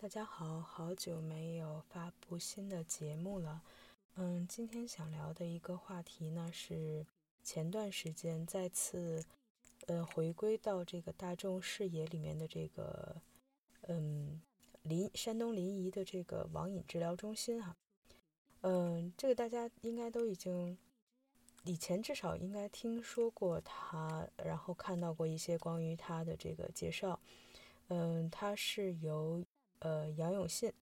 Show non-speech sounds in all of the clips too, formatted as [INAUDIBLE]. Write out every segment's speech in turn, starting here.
大家好，好久没有发布新的节目了。嗯，今天想聊的一个话题呢，是前段时间再次，呃，回归到这个大众视野里面的这个，嗯，临山东临沂的这个网瘾治疗中心哈。嗯，这个大家应该都已经以前至少应该听说过它，然后看到过一些关于它的这个介绍。嗯，它是由呃，杨永信，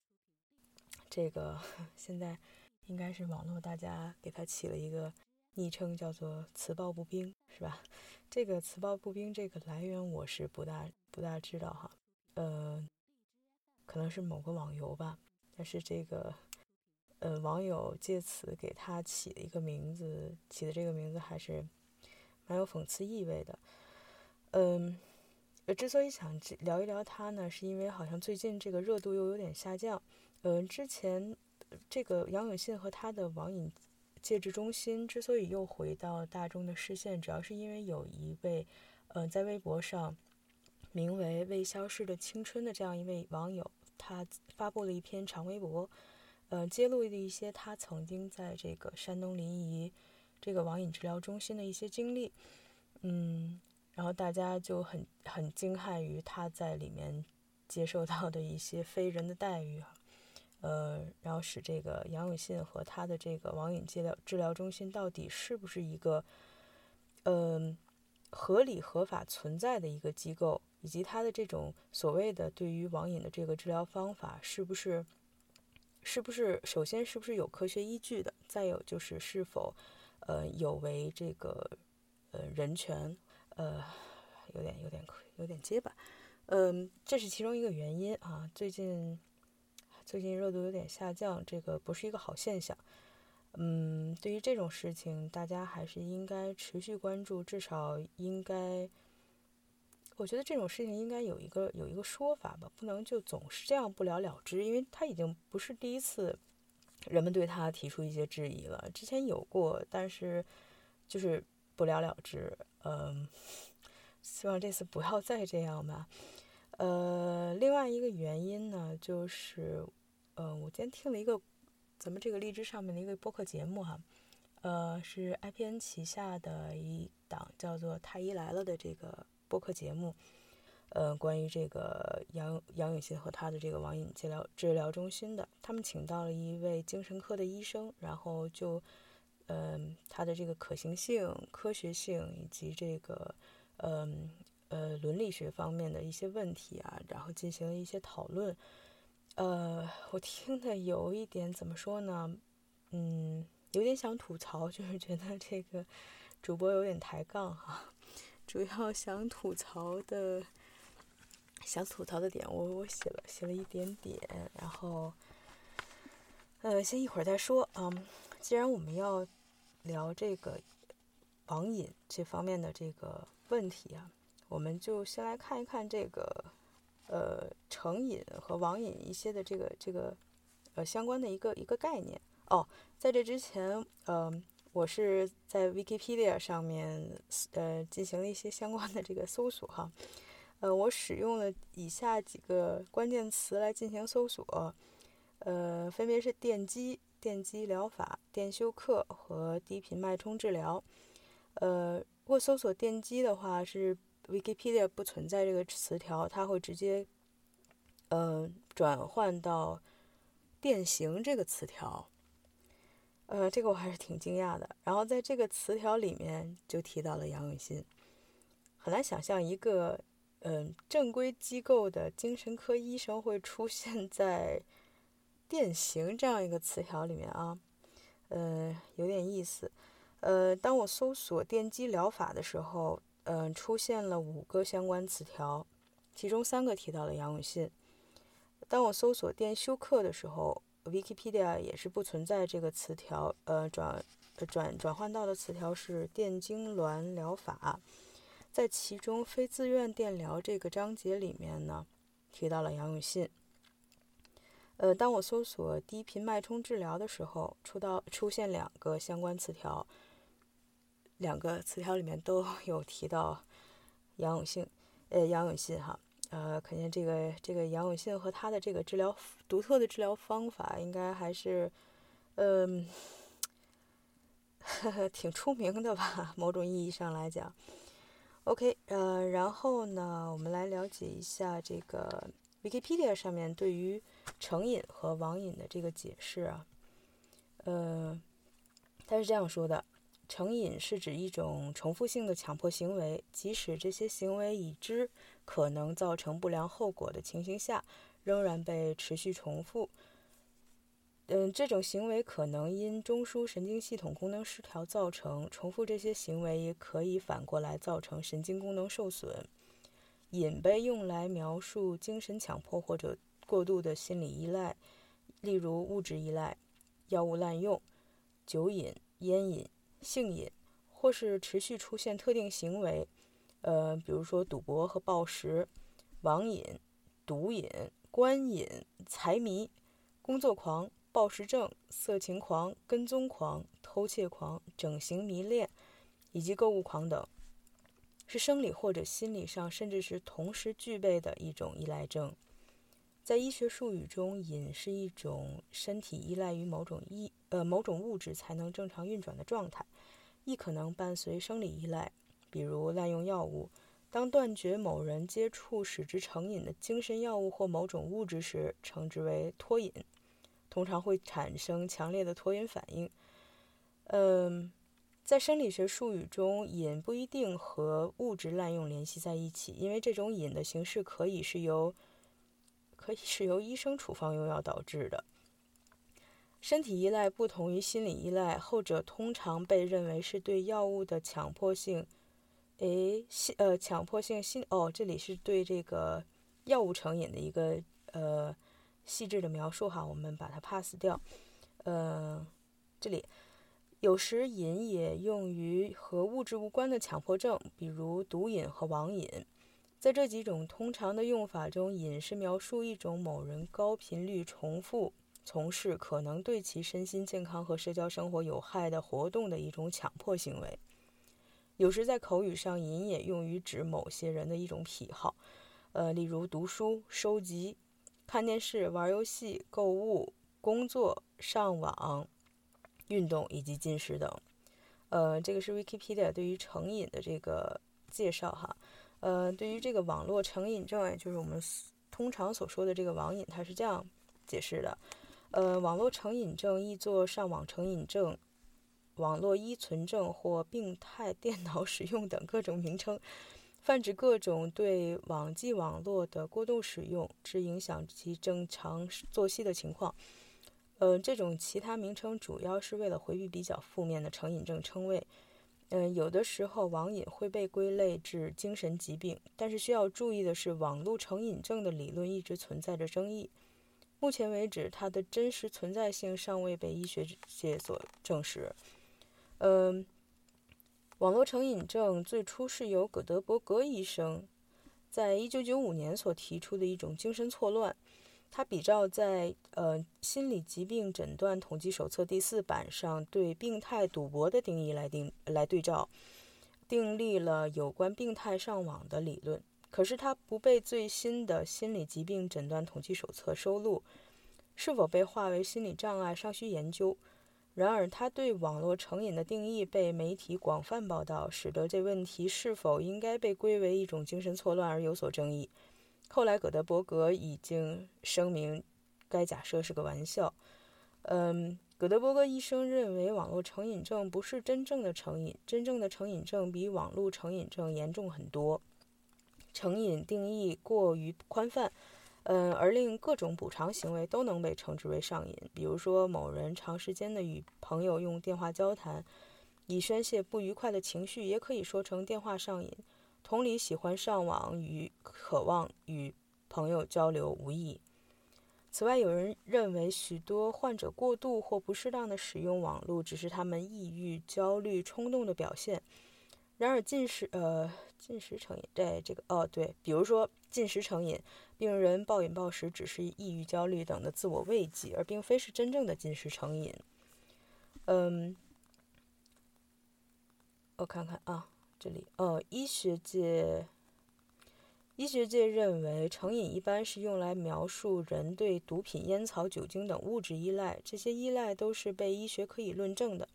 这个 [LAUGHS] 现在应该是网络大家给他起了一个昵称，叫做“磁暴步兵”，是吧？这个“磁暴步兵”这个来源我是不大不大知道哈，呃，可能是某个网游吧。但是这个呃，网友借此给他起的一个名字，起的这个名字还是蛮有讽刺意味的，嗯。呃，之所以想聊一聊他呢，是因为好像最近这个热度又有点下降。嗯，之前这个杨永信和他的网瘾戒治中心之所以又回到大众的视线，主要是因为有一位，呃，在微博上名为“未消逝的青春”的这样一位网友，他发布了一篇长微博，呃，揭露了一些他曾经在这个山东临沂这个网瘾治疗中心的一些经历，嗯。然后大家就很很惊骇于他在里面接受到的一些非人的待遇，呃，然后使这个杨永信和他的这个网瘾治疗治疗中心到底是不是一个，嗯，合理合法存在的一个机构，以及他的这种所谓的对于网瘾的这个治疗方法是不是，是不是首先是不是有科学依据的，再有就是是否，呃，有违这个，呃，人权。呃，有点有点有点结巴，嗯，这是其中一个原因啊。最近最近热度有点下降，这个不是一个好现象。嗯，对于这种事情，大家还是应该持续关注，至少应该，我觉得这种事情应该有一个有一个说法吧，不能就总是这样不了了之，因为他已经不是第一次人们对他提出一些质疑了，之前有过，但是就是不了了之。嗯，希望这次不要再这样吧。呃，另外一个原因呢，就是，呃，我今天听了一个咱们这个荔枝上面的一个播客节目哈，呃，是 IPN 旗下的一档叫做《太医来了》的这个播客节目，呃，关于这个杨杨永信和他的这个网瘾治疗治疗中心的，他们请到了一位精神科的医生，然后就。嗯，它的这个可行性、科学性以及这个，嗯呃伦理学方面的一些问题啊，然后进行了一些讨论。呃，我听的有一点怎么说呢？嗯，有点想吐槽，就是觉得这个主播有点抬杠哈。主要想吐槽的，想吐槽的点，我我写了写了一点点，然后，呃，先一会儿再说啊。既然我们要聊这个网瘾这方面的这个问题啊，我们就先来看一看这个呃成瘾和网瘾一些的这个这个呃相关的一个一个概念哦。在这之前，呃，我是在 Wikipedia 上面呃进行了一些相关的这个搜索哈，呃，我使用了以下几个关键词来进行搜索，呃，分别是电击。电击疗法、电休克和低频脉冲治疗。呃，如果搜索电击的话，是 Wikipedia 不存在这个词条，它会直接，呃，转换到电刑这个词条。呃，这个我还是挺惊讶的。然后在这个词条里面就提到了杨永信，很难想象一个嗯正规机构的精神科医生会出现在。电刑这样一个词条里面啊，呃，有点意思。呃，当我搜索电击疗法的时候，嗯，出现了五个相关词条，其中三个提到了杨永信。当我搜索电休克的时候，Wikipedia 也是不存在这个词条，呃，转转转换到的词条是电痉挛疗法。在其中非自愿电疗这个章节里面呢，提到了杨永信。呃，当我搜索低频脉冲治疗的时候，出到出现两个相关词条，两个词条里面都 [LAUGHS] 有提到杨永信，呃，杨永信哈，呃，肯定这个这个杨永信和他的这个治疗独特的治疗方法，应该还是，嗯，[LAUGHS] 挺出名的吧？某种意义上来讲。OK，呃，然后呢，我们来了解一下这个 Wikipedia 上面对于成瘾和网瘾的这个解释啊。呃，他是这样说的：成瘾是指一种重复性的强迫行为，即使这些行为已知可能造成不良后果的情形下，仍然被持续重复。嗯，这种行为可能因中枢神经系统功能失调造成。重复这些行为也可以反过来造成神经功能受损。瘾被用来描述精神强迫或者过度的心理依赖，例如物质依赖、药物滥用、酒瘾、烟瘾、性瘾，或是持续出现特定行为，呃，比如说赌博和暴食、网瘾、毒瘾、官瘾、财迷、工作狂。暴食症、色情狂、跟踪狂、偷窃狂、整形迷恋，以及购物狂等，是生理或者心理上，甚至是同时具备的一种依赖症。在医学术语中，瘾是一种身体依赖于某种意呃某种物质才能正常运转的状态，亦可能伴随生理依赖，比如滥用药物。当断绝某人接触使之成瘾的精神药物或某种物质时，称之为脱瘾。通常会产生强烈的脱瘾反应。嗯，在生理学术语中，瘾不一定和物质滥用联系在一起，因为这种瘾的形式可以是由可以是由医生处方用药导致的。身体依赖不同于心理依赖，后者通常被认为是对药物的强迫性。诶，心呃强迫性心哦，这里是对这个药物成瘾的一个呃。细致的描述哈，我们把它 pass 掉。呃，这里有时瘾也用于和物质无关的强迫症，比如毒瘾和网瘾。在这几种通常的用法中，瘾是描述一种某人高频率重复从事可能对其身心健康和社交生活有害的活动的一种强迫行为。有时在口语上，瘾也用于指某些人的一种癖好，呃，例如读书、收集。看电视、玩游戏、购物、工作、上网、运动以及进食等。呃，这个是 Wikipedia 对于成瘾的这个介绍哈。呃，对于这个网络成瘾症，也就是我们通常所说的这个网瘾，它是这样解释的：呃，网络成瘾症译作上网成瘾症、网络依存症或病态电脑使用等各种名称。泛指各种对网际网络的过度使用，致影响其正常作息的情况。呃，这种其他名称主要是为了回避比较负面的成瘾症称谓。嗯，有的时候网瘾会被归类至精神疾病，但是需要注意的是，网络成瘾症的理论一直存在着争议。目前为止，它的真实存在性尚未被医学界所证实。嗯。网络成瘾症最初是由葛德伯格医生在一九九五年所提出的一种精神错乱。他比照在呃心理疾病诊断统计手册第四版上对病态赌博的定义来定来对照，订立了有关病态上网的理论。可是它不被最新的心理疾病诊断统计手册收录，是否被划为心理障碍尚需研究。然而，他对网络成瘾的定义被媒体广泛报道，使得这问题是否应该被归为一种精神错乱而有所争议。后来，葛德伯格已经声明，该假设是个玩笑。嗯，葛德伯格医生认为，网络成瘾症不是真正的成瘾，真正的成瘾症比网络成瘾症严重很多。成瘾定义过于宽泛。嗯，而令各种补偿行为都能被称之为上瘾，比如说某人长时间的与朋友用电话交谈，以宣泄不愉快的情绪，也可以说成电话上瘾。同理，喜欢上网与渴望与朋友交流无异。此外，有人认为许多患者过度或不适当的使用网络，只是他们抑郁、焦虑、冲动的表现。然而，进食呃进食成瘾，对这个哦对，比如说进食成瘾。病人暴饮暴食只是抑郁、焦虑等的自我慰藉，而并非是真正的进食成瘾。嗯，我看看啊，这里哦，医学界医学界认为，成瘾一般是用来描述人对毒品、烟草、酒精等物质依赖，这些依赖都是被医学可以论证的。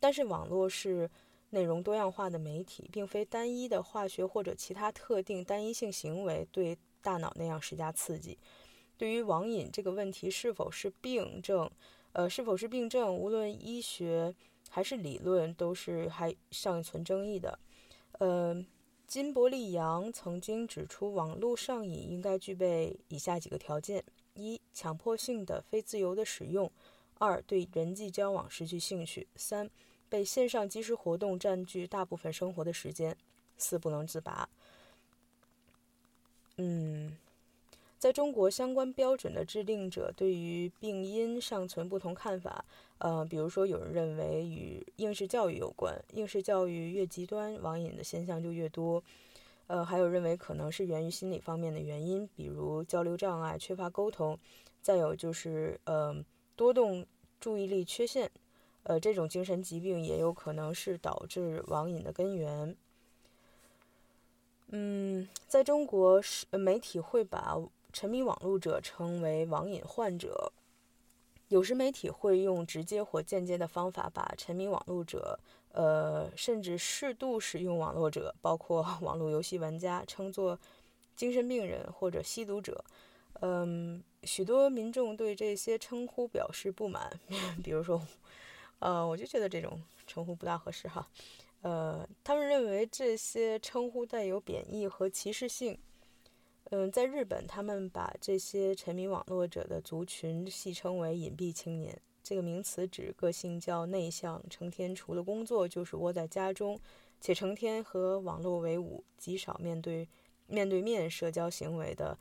但是，网络是内容多样化的媒体，并非单一的化学或者其他特定单一性行为对大脑那样施加刺激。对于网瘾这个问题是否是病症，呃，是否是病症，无论医学还是理论，都是还尚存争议的。呃。金伯利杨曾经指出，网络上瘾应该具备以下几个条件：一、强迫性的、非自由的使用；二、对人际交往失去兴趣；三、被线上即时活动占据大部分生活的时间；四、不能自拔。嗯。在中国，相关标准的制定者对于病因尚存不同看法。呃，比如说，有人认为与应试教育有关，应试教育越极端，网瘾的现象就越多。呃，还有认为可能是源于心理方面的原因，比如交流障碍、缺乏沟通。再有就是，呃，多动注意力缺陷，呃，这种精神疾病也有可能是导致网瘾的根源。嗯，在中国，是媒体会把。沉迷网络者称为网瘾患者，有时媒体会用直接或间接的方法把沉迷网络者，呃，甚至适度使用网络者，包括 [LAUGHS] 网络游戏玩家，称作精神病人或者吸毒者。嗯，许多民众对这些称呼表示不满，[LAUGHS] 比如说，呃，我就觉得这种称呼不大合适哈。呃，他们认为这些称呼带有贬义和歧视性。嗯，在日本，他们把这些沉迷网络者的族群戏称为“隐蔽青年”。这个名词指个性较内向、成天除了工作就是窝在家中，且成天和网络为伍、极少面对面对面社交行为的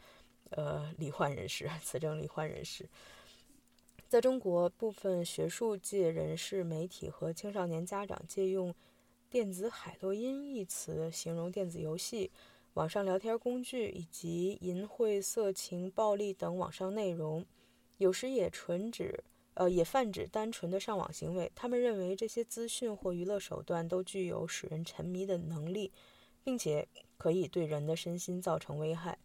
呃罹患人士，[LAUGHS] 此症罹患人士。在中国，部分学术界人士、媒体和青少年家长借用“电子海洛因”一词形容电子游戏。网上聊天工具以及淫秽、色情、暴力等网上内容，有时也纯指，呃，也泛指单纯的上网行为。他们认为这些资讯或娱乐手段都具有使人沉迷的能力，并且可以对人的身心造成危害。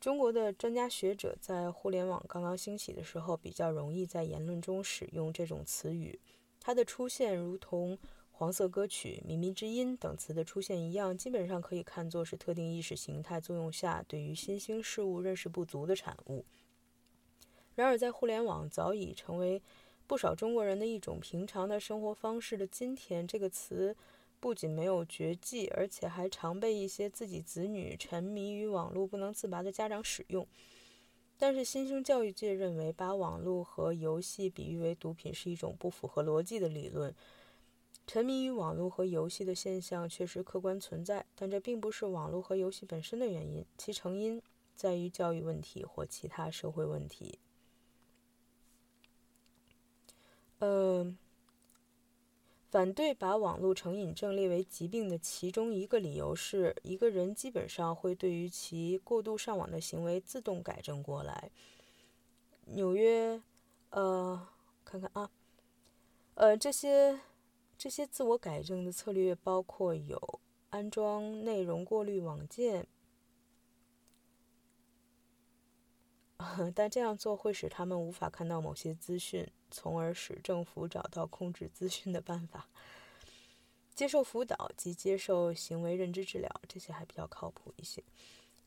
中国的专家学者在互联网刚刚兴起的时候，比较容易在言论中使用这种词语。它的出现如同。黄色歌曲、靡靡之音等词的出现一样，基本上可以看作是特定意识形态作用下对于新兴事物认识不足的产物。然而，在互联网早已成为不少中国人的一种平常的生活方式的今天，这个词不仅没有绝迹，而且还常被一些自己子女沉迷于网络不能自拔的家长使用。但是，新兴教育界认为，把网络和游戏比喻为毒品是一种不符合逻辑的理论。沉迷于网络和游戏的现象确实客观存在，但这并不是网络和游戏本身的原因，其成因在于教育问题或其他社会问题。嗯，反对把网络成瘾症列为疾病的其中一个理由是，一个人基本上会对于其过度上网的行为自动改正过来。纽约，呃，看看啊，呃，这些。这些自我改正的策略包括有安装内容过滤网件，但这样做会使他们无法看到某些资讯，从而使政府找到控制资讯的办法。接受辅导及接受行为认知治疗，这些还比较靠谱一些。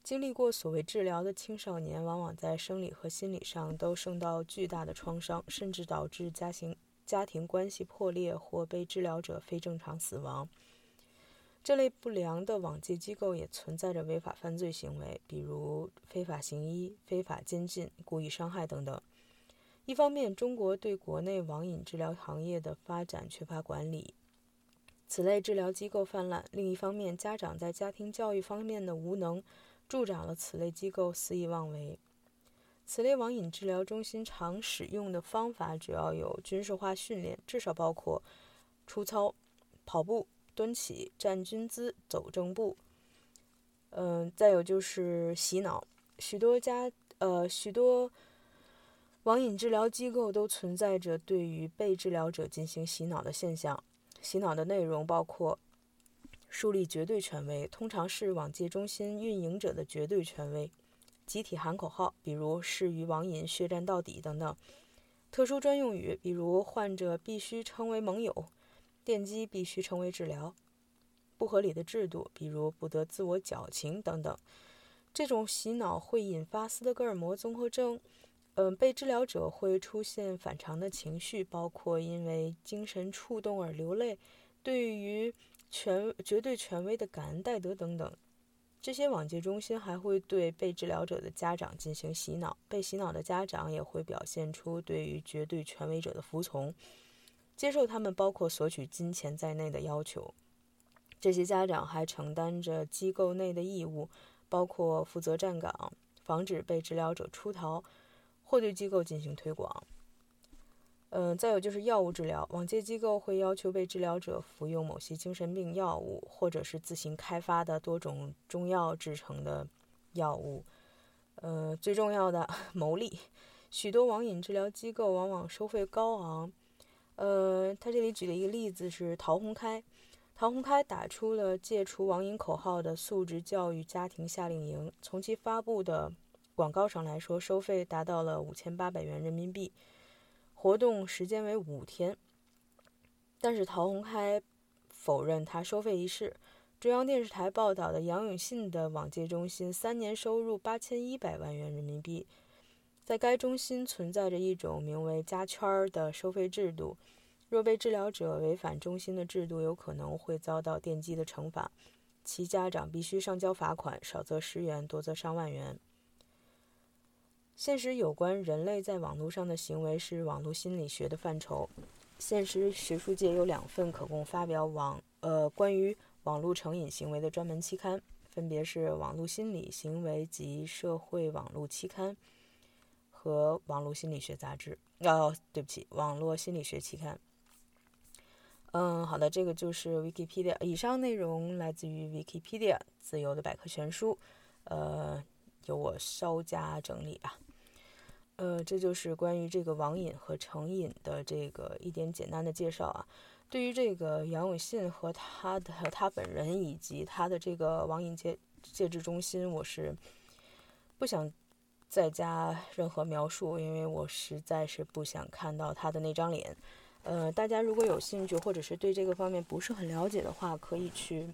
经历过所谓治疗的青少年，往往在生理和心理上都受到巨大的创伤，甚至导致家庭。家庭关系破裂或被治疗者非正常死亡，这类不良的网戒机构也存在着违法犯罪行为，比如非法行医、非法监禁、故意伤害等等。一方面，中国对国内网瘾治疗行业的发展缺乏管理，此类治疗机构泛滥；另一方面，家长在家庭教育方面的无能，助长了此类机构肆意妄为。此类网瘾治疗中心常使用的方法主要有军事化训练，至少包括出操、跑步、蹲起、站军姿、走正步。嗯，再有就是洗脑。许多家呃许多网瘾治疗机构都存在着对于被治疗者进行洗脑的现象。洗脑的内容包括树立绝对权威，通常是网界中心运营者的绝对权威。集体喊口号，比如“誓与网瘾血战到底”等等；特殊专用语，比如“患者必须称为盟友”，“电击必须称为治疗”；不合理的制度，比如“不得自我矫情”等等。这种洗脑会引发斯德哥尔摩综合症。嗯，被治疗者会出现反常的情绪，包括因为精神触动而流泪，对于权绝对权威的感恩戴德等等。这些网戒中心还会对被治疗者的家长进行洗脑，被洗脑的家长也会表现出对于绝对权威者的服从，接受他们包括索取金钱在内的要求。这些家长还承担着机构内的义务，包括负责站岗，防止被治疗者出逃，或对机构进行推广。嗯，再有就是药物治疗，网戒机构会要求被治疗者服用某些精神病药物，或者是自行开发的多种中药制成的药物。呃，最重要的 [LAUGHS] 牟利，许多网瘾治疗机构往往收费高昂。呃，他这里举了一个例子是陶宏开，陶宏开打出了戒除网瘾口号的素质教育家庭夏令营，从其发布的广告上来说，收费达到了五千八百元人民币。活动时间为五天，但是陶宏开否认他收费一事。中央电视台报道的杨永信的网戒中心三年收入八千一百万元人民币，在该中心存在着一种名为“加圈儿”的收费制度，若被治疗者违反中心的制度，有可能会遭到电击的惩罚，其家长必须上交罚款，少则十元，多则上万元。现实有关人类在网络上的行为是网络心理学的范畴。现实学术界有两份可供发表网呃关于网络成瘾行为的专门期刊，分别是《网络心理行为及社会网络期刊》和《网络心理学杂志》。哦，对不起，《网络心理学期刊》。嗯，好的，这个就是 Wikipedia。以上内容来自于 Wikipedia 自由的百科全书，呃，由我稍加整理吧。呃，这就是关于这个网瘾和成瘾的这个一点简单的介绍啊。对于这个杨永信和他的他本人以及他的这个网瘾戒戒治中心，我是不想再加任何描述，因为我实在是不想看到他的那张脸。呃，大家如果有兴趣或者是对这个方面不是很了解的话，可以去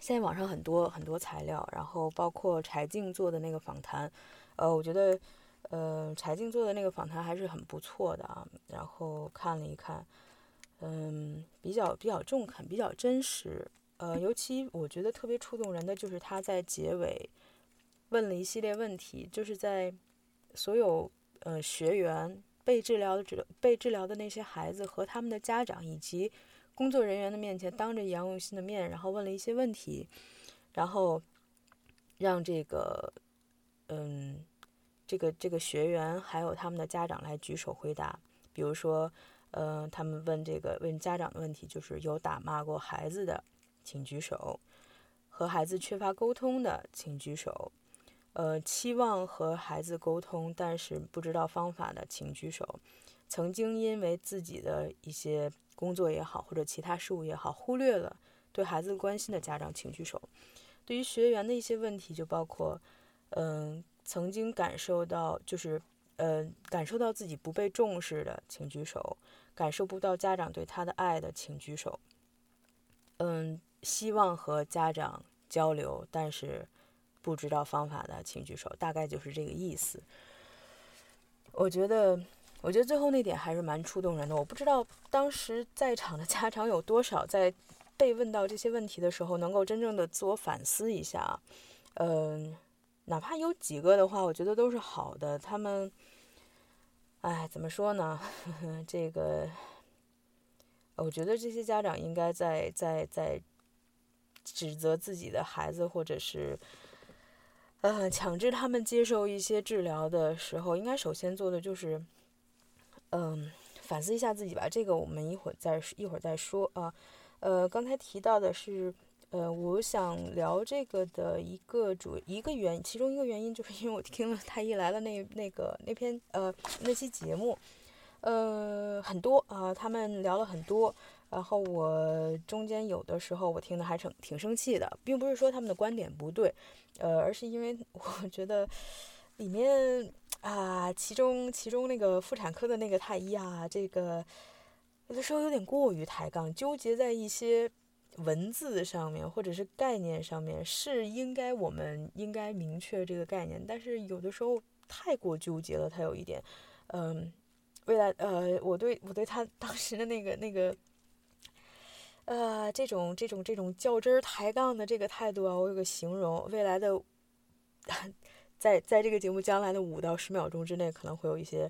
现在网上很多很多材料，然后包括柴静做的那个访谈，呃，我觉得。呃，柴静做的那个访谈还是很不错的啊，然后看了一看，嗯，比较比较中肯，比较真实。呃，尤其我觉得特别触动人的就是他在结尾问了一系列问题，就是在所有呃学员被治疗的治被治疗的那些孩子和他们的家长以及工作人员的面前，当着杨永信的面，然后问了一些问题，然后让这个嗯。这个这个学员还有他们的家长来举手回答，比如说，呃，他们问这个问家长的问题，就是有打骂过孩子的，请举手；和孩子缺乏沟通的，请举手；呃，期望和孩子沟通但是不知道方法的，请举手；曾经因为自己的一些工作也好或者其他事务也好，忽略了对孩子关心的家长，请举手。对于学员的一些问题，就包括，嗯。曾经感受到，就是，呃，感受到自己不被重视的，请举手；感受不到家长对他的爱的，请举手。嗯，希望和家长交流，但是不知道方法的，请举手。大概就是这个意思。我觉得，我觉得最后那点还是蛮触动人的。我不知道当时在场的家长有多少，在被问到这些问题的时候，能够真正的自我反思一下。嗯。哪怕有几个的话，我觉得都是好的。他们，哎，怎么说呢？呵 [LAUGHS] 呵这个，我觉得这些家长应该在在在指责自己的孩子，或者是，呃，强制他们接受一些治疗的时候，应该首先做的就是，嗯，反思一下自己吧。这个我们一会儿再一会儿再说啊。呃，刚才提到的是。呃，我想聊这个的一个主一个原，其中一个原因就是因为我听了太医来了那那个那篇呃那期节目，呃，很多啊，他们聊了很多。然后我中间有的时候我听的还挺挺生气的，并不是说他们的观点不对，呃，而是因为 [LAUGHS] 我觉得里面啊，其中其中那个妇产科的那个太医啊，这个有的时候有点过于抬杠，纠结在一些文字上面或者是概念上面，是应该我们应该明确这个概念，但是有的时候太过纠结了，他有一点，嗯，未来呃，我对我对他当时的那个那个。呃，这种这种这种较真儿抬杠的这个态度啊，我有个形容，未来的，[LAUGHS] 在在这个节目将来的五到十秒钟之内，可能会有一些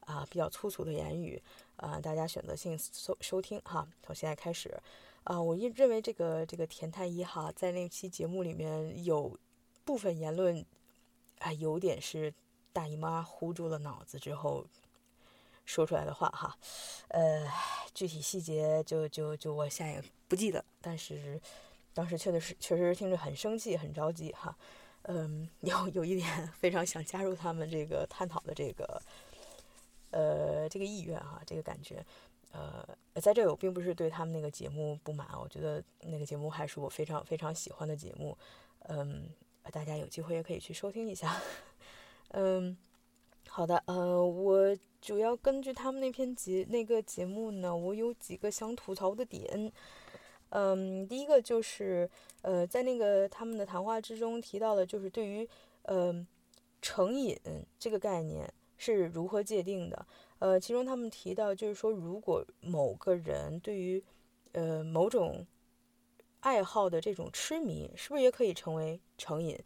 啊比较粗俗的言语啊，大家选择性收收听哈。从现在开始啊，我认认为这个这个田太医哈，在那期节目里面有部分言论啊，有点是大姨妈糊住了脑子之后。说出来的话哈，呃，具体细节就就就我现在也不记得，但是当时确实是确实听着很生气很着急哈，嗯，[LAUGHS] 有有一点非常想加入他们这个探讨的这个呃这个意愿哈，这个感觉，呃，在这我并不是对他们那个节目不满，我觉得那个节目还是我非常非常喜欢的节目，嗯，大家有机会也可以去收听一下，[LAUGHS] 嗯。好的，呃，我主要根据他们那篇节那个节目呢，我有几个想吐槽的点。嗯，第一个就是，呃，在那个他们的谈话之中提到的，就是对于，呃，成瘾这个概念是如何界定的。呃，其中他们提到，就是说，如果某个人对于，呃，某种爱好的这种痴迷，是不是也可以成为成瘾？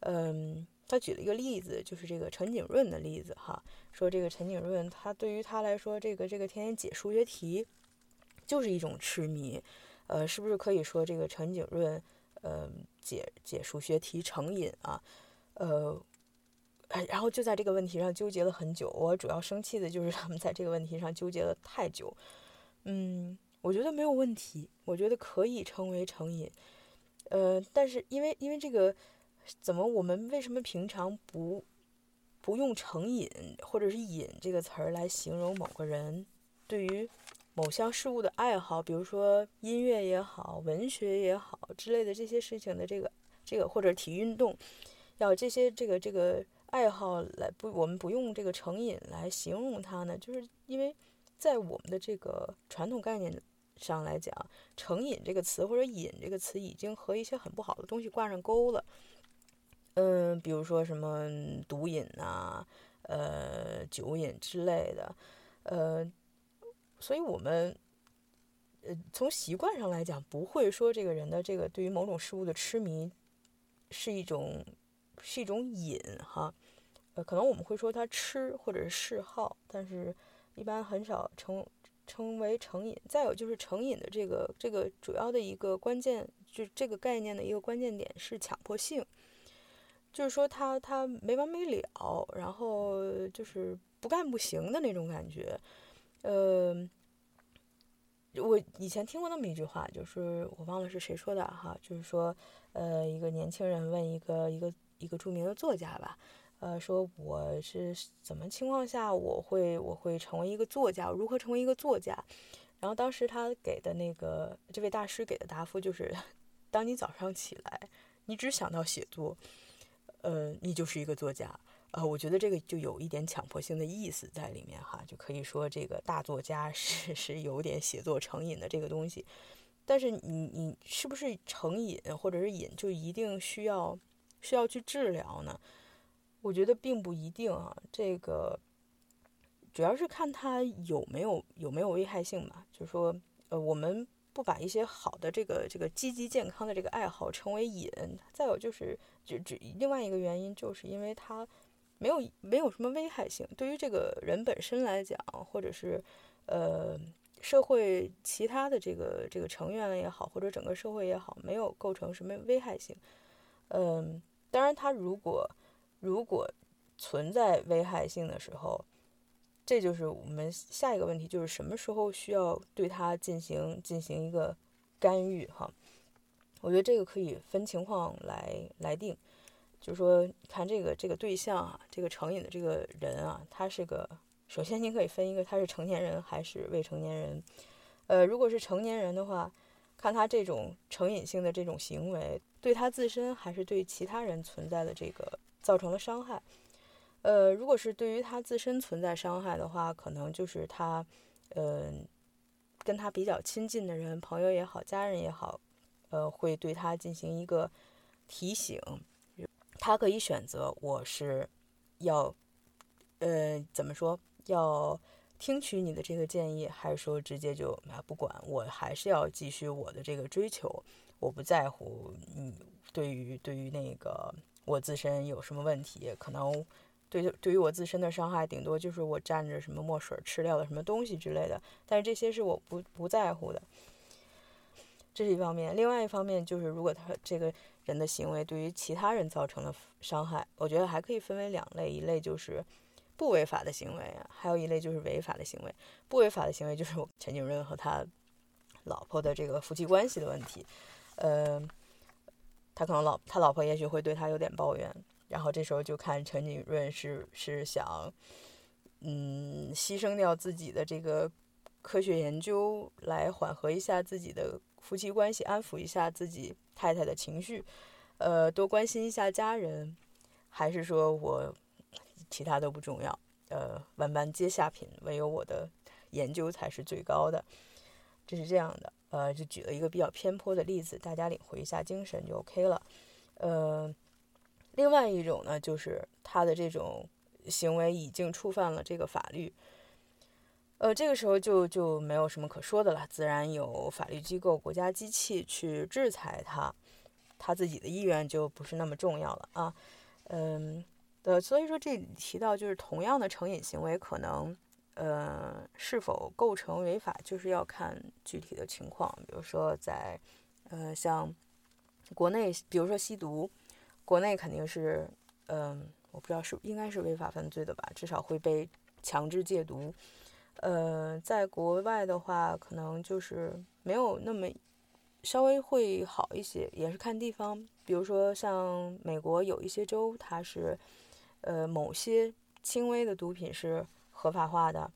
嗯。他举了一个例子，就是这个陈景润的例子哈，说这个陈景润他对于他来说，这个这个天天解数学题就是一种痴迷，呃，是不是可以说这个陈景润呃解解数学题成瘾啊？呃，然后就在这个问题上纠结了很久。我主要生气的就是他们在这个问题上纠结了太久。嗯，我觉得没有问题，我觉得可以称为成瘾。呃，但是因为因为这个。怎么？我们为什么平常不不用“成瘾”或者是“瘾”这个词儿来形容某个人对于某项事物的爱好？比如说音乐也好，文学也好之类的这些事情的这个这个，或者体育运动，要这些这个这个爱好来不？我们不用这个“成瘾”来形容它呢？就是因为在我们的这个传统概念上来讲，“成瘾”这个词或者“瘾”这个词已经和一些很不好的东西挂上钩了。嗯，比如说什么毒瘾呐，呃，酒瘾之类的，呃，所以我们，呃，从习惯上来讲，不会说这个人的这个对于某种事物的痴迷是一种是一种瘾哈，呃，可能我们会说他吃或者是嗜好，但是一般很少称称为成瘾。再有就是成瘾的这个这个主要的一个关键，就这个概念的一个关键点是强迫性。就是说他他没完没了，然后就是不干不行的那种感觉，呃，我以前听过那么一句话，就是我忘了是谁说的哈，就是说，呃，一个年轻人问一个一个一个著名的作家吧，呃，说我是怎么情况下我会我会成为一个作家，如何成为一个作家？然后当时他给的那个这位大师给的答复就是，当你早上起来，你只想到写作。呃，你就是一个作家，呃，我觉得这个就有一点强迫性的意思在里面哈，就可以说这个大作家 [LAUGHS] 是是有点写作成瘾的这个东西，但是你你是不是成瘾或者是瘾就一定需要需要去治疗呢？我觉得并不一定啊，这个主要是看他有没有有没有危害性吧，就是说，呃，我们。不把一些好的这个这个积极健康的这个爱好称为瘾，再有就是就只另外一个原因，就是因为它没有没有什么危害性，对于这个人本身来讲，或者是呃社会其他的这个这个成员也好，或者整个社会也好，没有构成什么危害性。嗯，当然，它如果如果存在危害性的时候。这就是我们下一个问题，就是什么时候需要对他进行进行一个干预哈？我觉得这个可以分情况来来定，就是说看这个这个对象啊，这个成瘾的这个人啊，他是个首先您可以分一个他是成年人还是未成年人。呃，如果是成年人的话，看他这种成瘾性的这种行为对他自身还是对其他人存在的这个造成了伤害。呃，如果是对于他自身存在伤害的话，可能就是他，嗯，跟他比较亲近的人，朋友也好，家人也好，呃，会对他进行一个提醒。他可以选择，我是要，呃，怎么说，要听取你的这个建议，还是说直接就啊不管，我还是要继续我的这个追求，我不在乎你对于对于那个我自身有什么问题，可能。对，对于我自身的伤害，顶多就是我蘸着什么墨水吃掉了什么东西之类的，但是这些是我不不在乎的，这是一方面。另外一方面就是，如果他这个人的行为对于其他人造成了伤害，我觉得还可以分为两类，一类就是不违法的行为，还有一类就是违法的行为。不违法的行为就是 [LAUGHS] 陈景润和他老婆的这个夫妻关系的问题，呃，他可能老他老婆也许会对他有点抱怨。然后这时候就看陈景润是是想，嗯，牺牲掉自己的这个科学研究来缓和一下自己的夫妻关系，安抚一下自己太太的情绪，呃，多关心一下家人，还是说我其他都不重要，呃，万般皆下品，唯有我的研究才是最高的，这是这样的，呃，就举了一个比较偏颇的例子，大家领会一下精神就 OK 了，呃。另外一种呢，就是他的这种行为已经触犯了这个法律，呃，这个时候就就没有什么可说的了，自然有法律机构、国家机器去制裁他，他自己的意愿就不是那么重要了啊，嗯，呃，所以说这里提到就是同样的成瘾行为，可能呃是否构成违法，就是要看具体的情况，比如说在呃像国内，比如说吸毒。国内肯定是，嗯，我不知道是应该是违法犯罪的吧，至少会被强制戒毒。呃，在国外的话，可能就是没有那么稍微会好一些，也是看地方。比如说像美国有一些州，它是呃某些轻微的毒品是合法化的，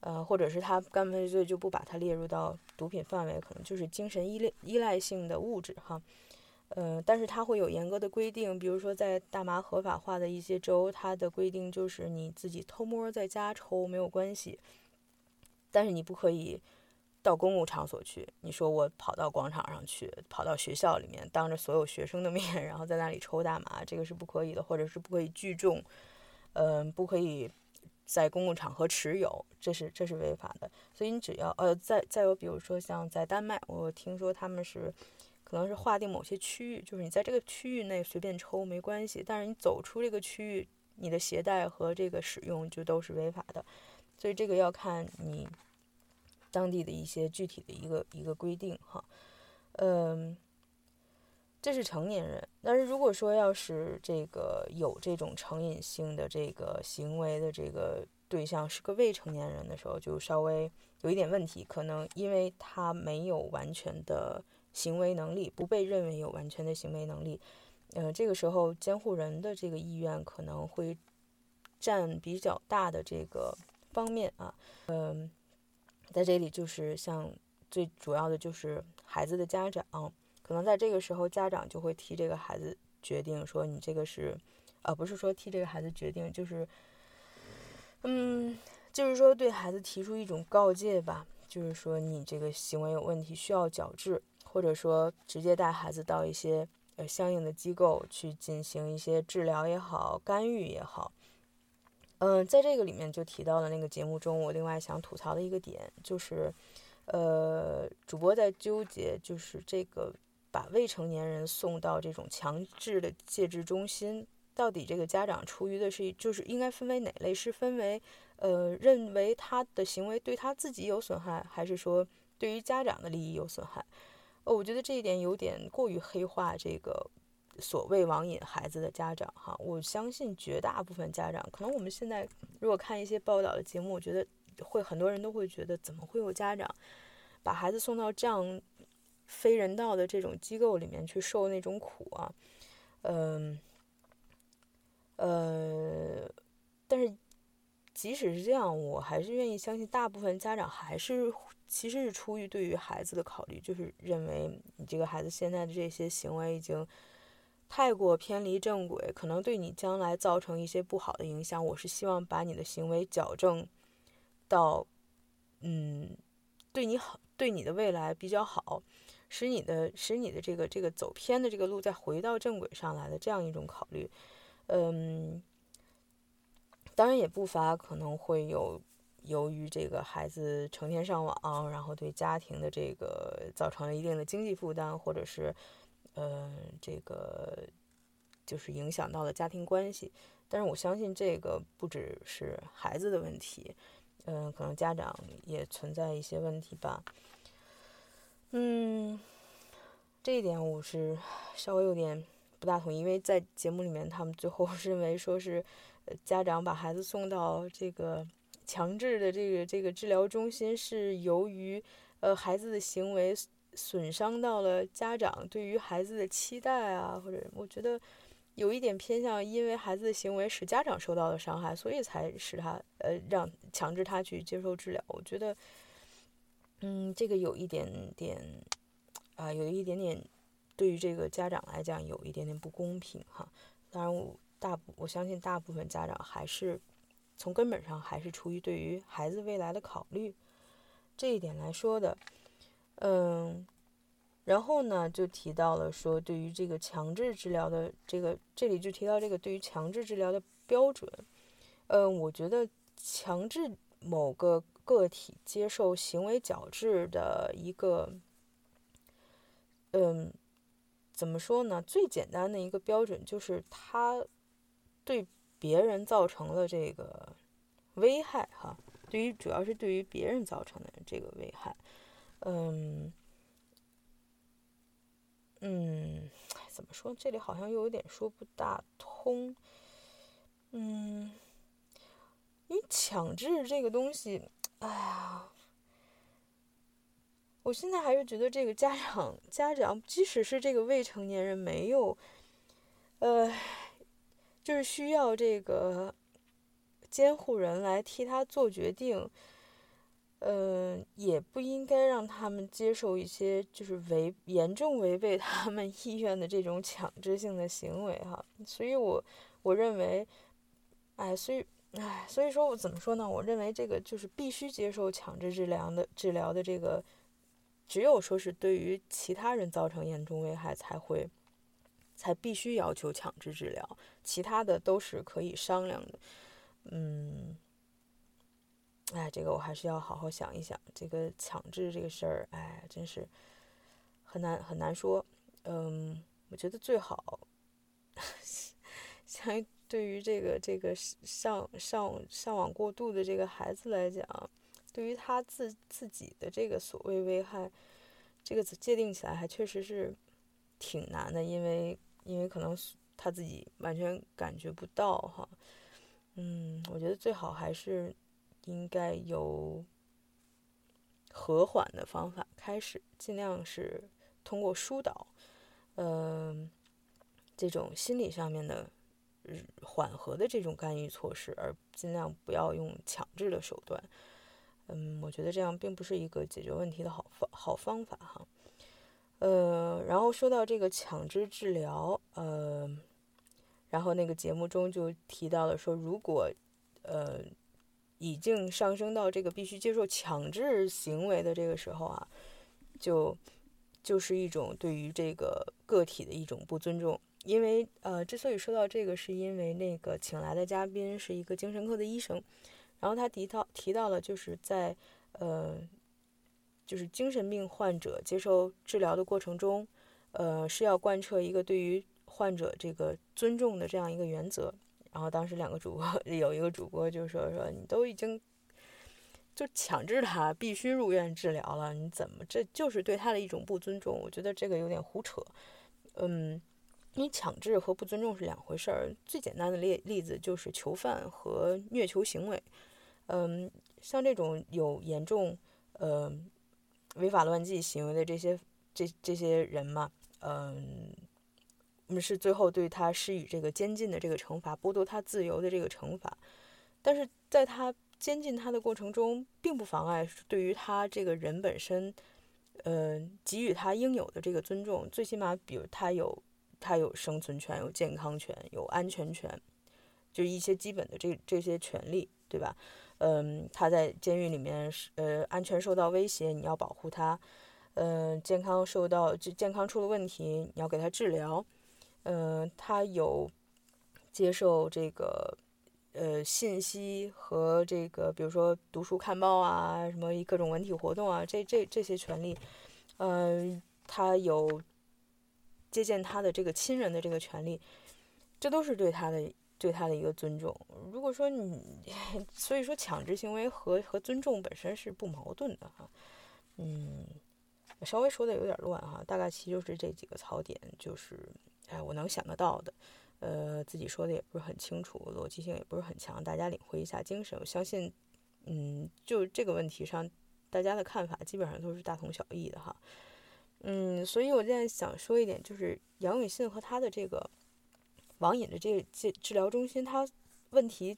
呃，或者是他干脆就不把它列入到毒品范围，可能就是精神依赖依赖性的物质哈。嗯，但是它会有严格的规定，比如说在大麻合法化的一些州，它的规定就是你自己偷摸在家抽没有关系，但是你不可以到公共场所去。你说我跑到广场上去，跑到学校里面，当着所有学生的面，然后在那里抽大麻，这个是不可以的，或者是不可以聚众，嗯，不可以在公共场合持有，这是这是违法的。所以你只要呃，再再有比如说像在丹麦，我听说他们是。可能是划定某些区域，就是你在这个区域内随便抽没关系，但是你走出这个区域，你的携带和这个使用就都是违法的，所以这个要看你当地的一些具体的一个一个规定哈。嗯，这是成年人，但是如果说要是这个有这种成瘾性的这个行为的这个对象是个未成年人的时候，就稍微有一点问题，可能因为他没有完全的。行为能力不被认为有完全的行为能力，嗯，这个时候监护人的这个意愿可能会占比较大的这个方面啊，嗯，在这里就是像最主要的就是孩子的家长，可能在这个时候家长就会替这个孩子决定说你这个是，呃，不是说替这个孩子决定，就是，嗯，就是说对孩子提出一种告诫吧，就是说你这个行为有问题，需要矫治。或者说，直接带孩子到一些呃相应的机构去进行一些治疗也好，干预也好。嗯，在这个里面就提到了那个节目中，我另外想吐槽的一个点，就是，呃，主播在纠结，就是这个把未成年人送到这种强制的戒治中心，到底这个家长出于的是，就是应该分为哪类？是分为，呃，认为他的行为对他自己有损害，还是说对于家长的利益有损害？哦，我觉得这一点有点过于黑化这个所谓网瘾孩子的家长哈。我相信绝大部分家长，可能我们现在如果看一些报道的节目，我觉得会很多人都会觉得，怎么会有家长把孩子送到这样非人道的这种机构里面去受那种苦啊？嗯，呃，但是即使是这样，我还是愿意相信，大部分家长还是其实是出于对于孩子的考虑，就是认为你这个孩子现在的这些行为已经太过偏离正轨，可能对你将来造成一些不好的影响。我是希望把你的行为矫正到，嗯，对你好，对你的未来比较好，使你的使你的这个这个走偏的这个路再回到正轨上来的这样一种考虑，嗯。当然也不乏可能会有，由于这个孩子成天上网，然后对家庭的这个造成了一定的经济负担，或者是，呃，这个就是影响到了家庭关系。但是我相信这个不只是孩子的问题，嗯，可能家长也存在一些问题吧。嗯，这一点我是稍微有点不大同意，因为在节目里面他们最后 [LAUGHS] 认为说是。家长把孩子送到这个强制的这个这个治疗中心，是由于呃孩子的行为损伤到了家长对于孩子的期待啊，或者我觉得有一点偏向，因为孩子的行为使家长受到了伤害，所以才使他呃让强制他去接受治疗。我觉得，嗯，这个有一点点啊，有一点点对于这个家长来讲有一点点不公平哈。当然我。大部我相信大部分家长还是从根本上还是出于对于孩子未来的考虑这一点来说的，嗯，然后呢就提到了说对于这个强制治疗的这个这里就提到这个对于强制治疗的标准，嗯，我觉得强制某个个体接受行为矫治的一个，嗯，怎么说呢？最简单的一个标准就是他。对别人造成了这个危害，哈，对于主要是对于别人造成的这个危害，嗯嗯，怎么说？这里好像又有点说不大通，嗯，因为强制这个东西，哎呀，我现在还是觉得这个家长家长，即使是这个未成年人没有，呃。就是需要这个监护人来替他做决定，嗯，也不应该让他们接受一些就是违严重违背他们意愿的这种强制性的行为哈。所以，我我认为，哎，所以，哎，所以说我怎么说呢？我认为这个就是必须接受强制治疗的治疗的这个，只有说是对于其他人造成严重危害才会。才必须要求强制治疗，其他的都是可以商量的。嗯，哎，这个我还是要好好想一想。这个强制这个事儿，哎，真是很难很难说。嗯，我觉得最好，[LAUGHS] 像对于这个这个上上上网过度的这个孩子来讲，对于他自自己的这个所谓危害，这个界定起来还确实是挺难的，因为。因为可能他自己完全感觉不到哈，嗯，我觉得最好还是应该由和缓的方法开始，尽量是通过疏导，嗯，这种心理上面的缓和的这种干预措施，而尽量不要用强制的手段。嗯，我觉得这样并不是一个解决问题的好方好方法哈。呃，然后说到这个强制治疗，呃，然后那个节目中就提到了说，如果呃已经上升到这个必须接受强制行为的这个时候啊，就就是一种对于这个个体的一种不尊重。因为呃，之所以说到这个，是因为那个请来的嘉宾是一个精神科的医生，然后他提到提到了就是在呃。就是精神病患者接受治疗的过程中，呃，是要贯彻一个对于患者这个尊重的这样一个原则。然后当时两个主播 [LAUGHS] 有一个主播就说说你都已经就强制他必须入院治疗了，你怎么这就是对他的一种不尊重？我觉得这个有点胡扯。嗯，因为强制和不尊重是两回事儿。最简单的例例子就是囚犯和虐囚行为。嗯，像这种有严重呃。违法乱纪行为的这些这这些人嘛，嗯，我们是最后对他施以这个监禁的这个惩罚，剥夺他自由的这个惩罚。但是在他监禁他的过程中，并不妨碍对于他这个人本身，呃，给予他应有的这个尊重。最起码，比如他有他有生存权、有健康权、有安全权，就是一些基本的这这些权利，对吧？嗯，他在监狱里面是呃安全受到威胁，你要保护他。嗯，健康受到就健康出了问题，你要给他治疗。嗯，他有接受这个呃信息和这个，比如说读书看报啊，什么各种文体活动啊，这这这些权利。嗯，他有接见他的这个亲人的这个权利，这都是对他的对他的一个尊重。如果说你，[LAUGHS] 所以说强制行为和和尊重本身是不矛盾的哈。嗯。稍微说的有点乱哈，大概其实就是这几个槽点，就是哎，我能想得到的，呃，自己说的也不是很清楚，逻辑性也不是很强，大家领会一下精神。我相信，嗯，就这个问题上，大家的看法基本上都是大同小异的哈。嗯，所以我现在想说一点，就是杨永信和他的这个网瘾的这个治治疗中心，他问题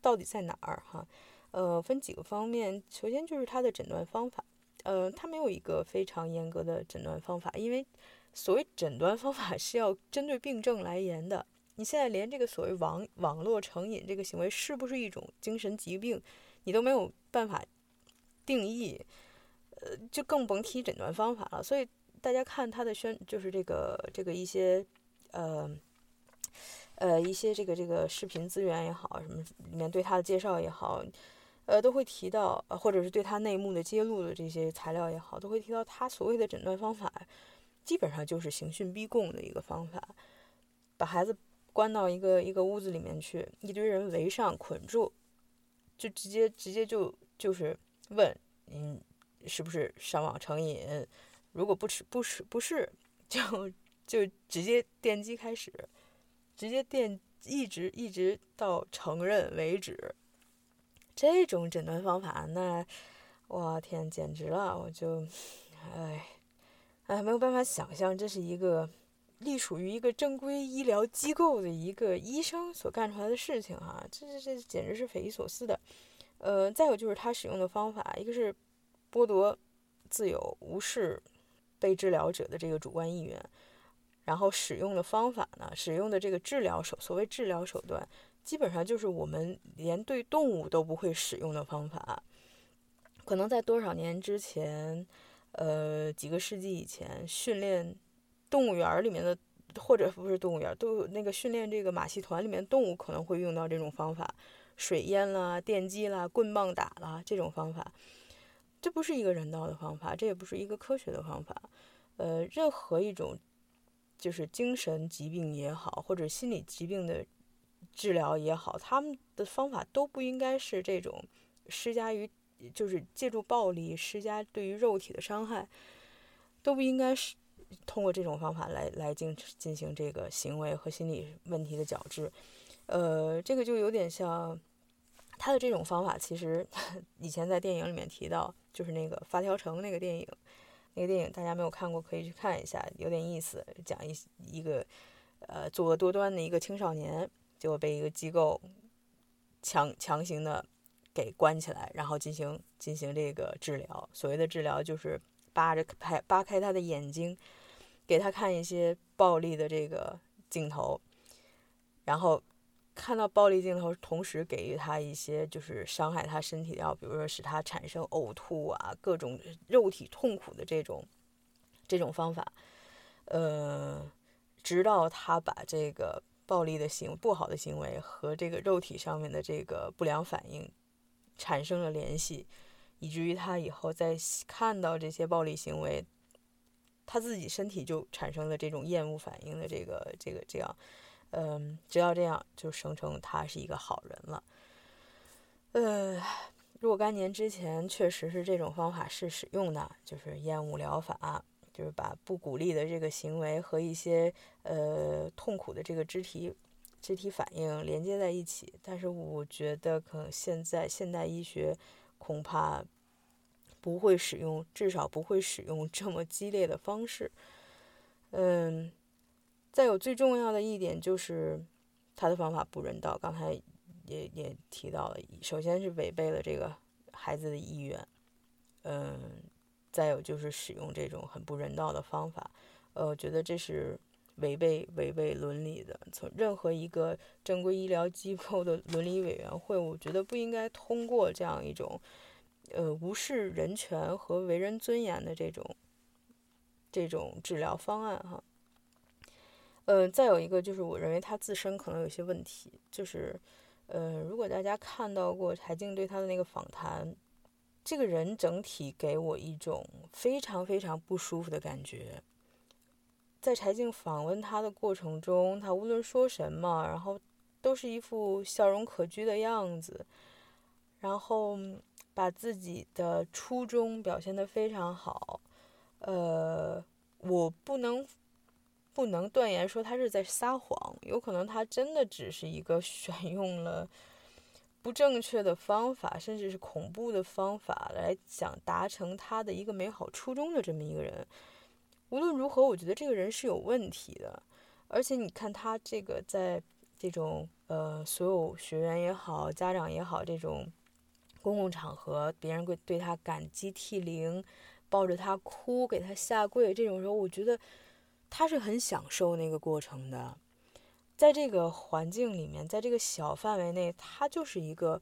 到底在哪儿哈？呃，分几个方面，首先就是他的诊断方法。呃，他没有一个非常严格的诊断方法，因为所谓诊断方法是要针对病症来言的。你现在连这个所谓网网络成瘾这个行为是不是一种精神疾病，你都没有办法定义，呃，就更甭提诊断方法了。所以大家看他的宣，就是这个这个一些呃呃一些这个这个视频资源也好，什么里面对他的介绍也好。呃，都会提到，或者是对他内幕的揭露的这些材料也好，都会提到他所谓的诊断方法，基本上就是刑讯逼供的一个方法，把孩子关到一个一个屋子里面去，一堆人围上捆住，就直接直接就就是问，嗯，是不是上网成瘾？如果不吃不是不是，就就直接电击开始，直接电一直一直到承认为止。这种诊断方法，那我天，简直了！我就，哎，哎，没有办法想象，这是一个隶属于一个正规医疗机构的一个医生所干出来的事情哈，这这这简直是匪夷所思的。呃，再有就是他使用的方法，一个是剥夺自由、无视被治疗者的这个主观意愿，然后使用的方法呢，使用的这个治疗手，所谓治疗手段。基本上就是我们连对动物都不会使用的方法，可能在多少年之前，呃，几个世纪以前，训练动物园里面的，或者不是动物园，都那个训练这个马戏团里面动物可能会用到这种方法，水淹啦、电击啦、棍棒打啦这种方法，这不是一个人道的方法，这也不是一个科学的方法，呃，任何一种就是精神疾病也好，或者心理疾病的。治疗也好，他们的方法都不应该是这种施加于，就是借助暴力施加对于肉体的伤害，都不应该是通过这种方法来来进进行这个行为和心理问题的矫治。呃，这个就有点像他的这种方法，其实以前在电影里面提到，就是那个《发条城》那个电影，那个电影大家没有看过可以去看一下，有点意思，讲一一个呃作恶多端的一个青少年。结果被一个机构强强行的给关起来，然后进行进行这个治疗。所谓的治疗就是扒着拍扒开他的眼睛，给他看一些暴力的这个镜头，然后看到暴力镜头，同时给予他一些就是伤害他身体的药，比如说使他产生呕吐啊，各种肉体痛苦的这种这种方法，呃，直到他把这个。暴力的行不好的行为和这个肉体上面的这个不良反应产生了联系，以至于他以后在看到这些暴力行为，他自己身体就产生了这种厌恶反应的这个这个这样，嗯，只要这样就声称他是一个好人了。呃，若干年之前确实是这种方法是使用的，就是厌恶疗法。就是把不鼓励的这个行为和一些呃痛苦的这个肢体肢体反应连接在一起，但是我觉得可能现在现代医学恐怕不会使用，至少不会使用这么激烈的方式。嗯，再有最重要的一点就是他的方法不人道。刚才也也提到了，首先是违背了这个孩子的意愿，嗯，再有就是使用这种很不人道的方法，呃，我觉得这是违背违背伦理的。从任何一个正规医疗机构的伦理委员会，我觉得不应该通过这样一种，呃，无视人权和为人尊严的这种这种治疗方案哈。嗯，再有一个就是，我认为他自身可能有些问题，就是，呃，如果大家看到过柴静对他的那个访谈，这个人整体给我一种非常非常不舒服的感觉。在柴静访问他的过程中，他无论说什么，然后都是一副笑容可掬的样子，然后把自己的初衷表现得非常好。呃，我不能。不能断言说他是在撒谎，有可能他真的只是一个选 [LAUGHS] 用了不正确的方法，甚至是恐怖的方法来想达成他的一个美好初衷的这么一个人。无论如何，我觉得这个人是有问题的。而且你看他这个在这种呃所有学员也好，家长也好，这种公共场合，别人会对他感激涕零，抱着他哭，给他下跪，这种时候，我觉得。他是很享受那个过程的，在这个环境里面，在这个小范围内，他就是一个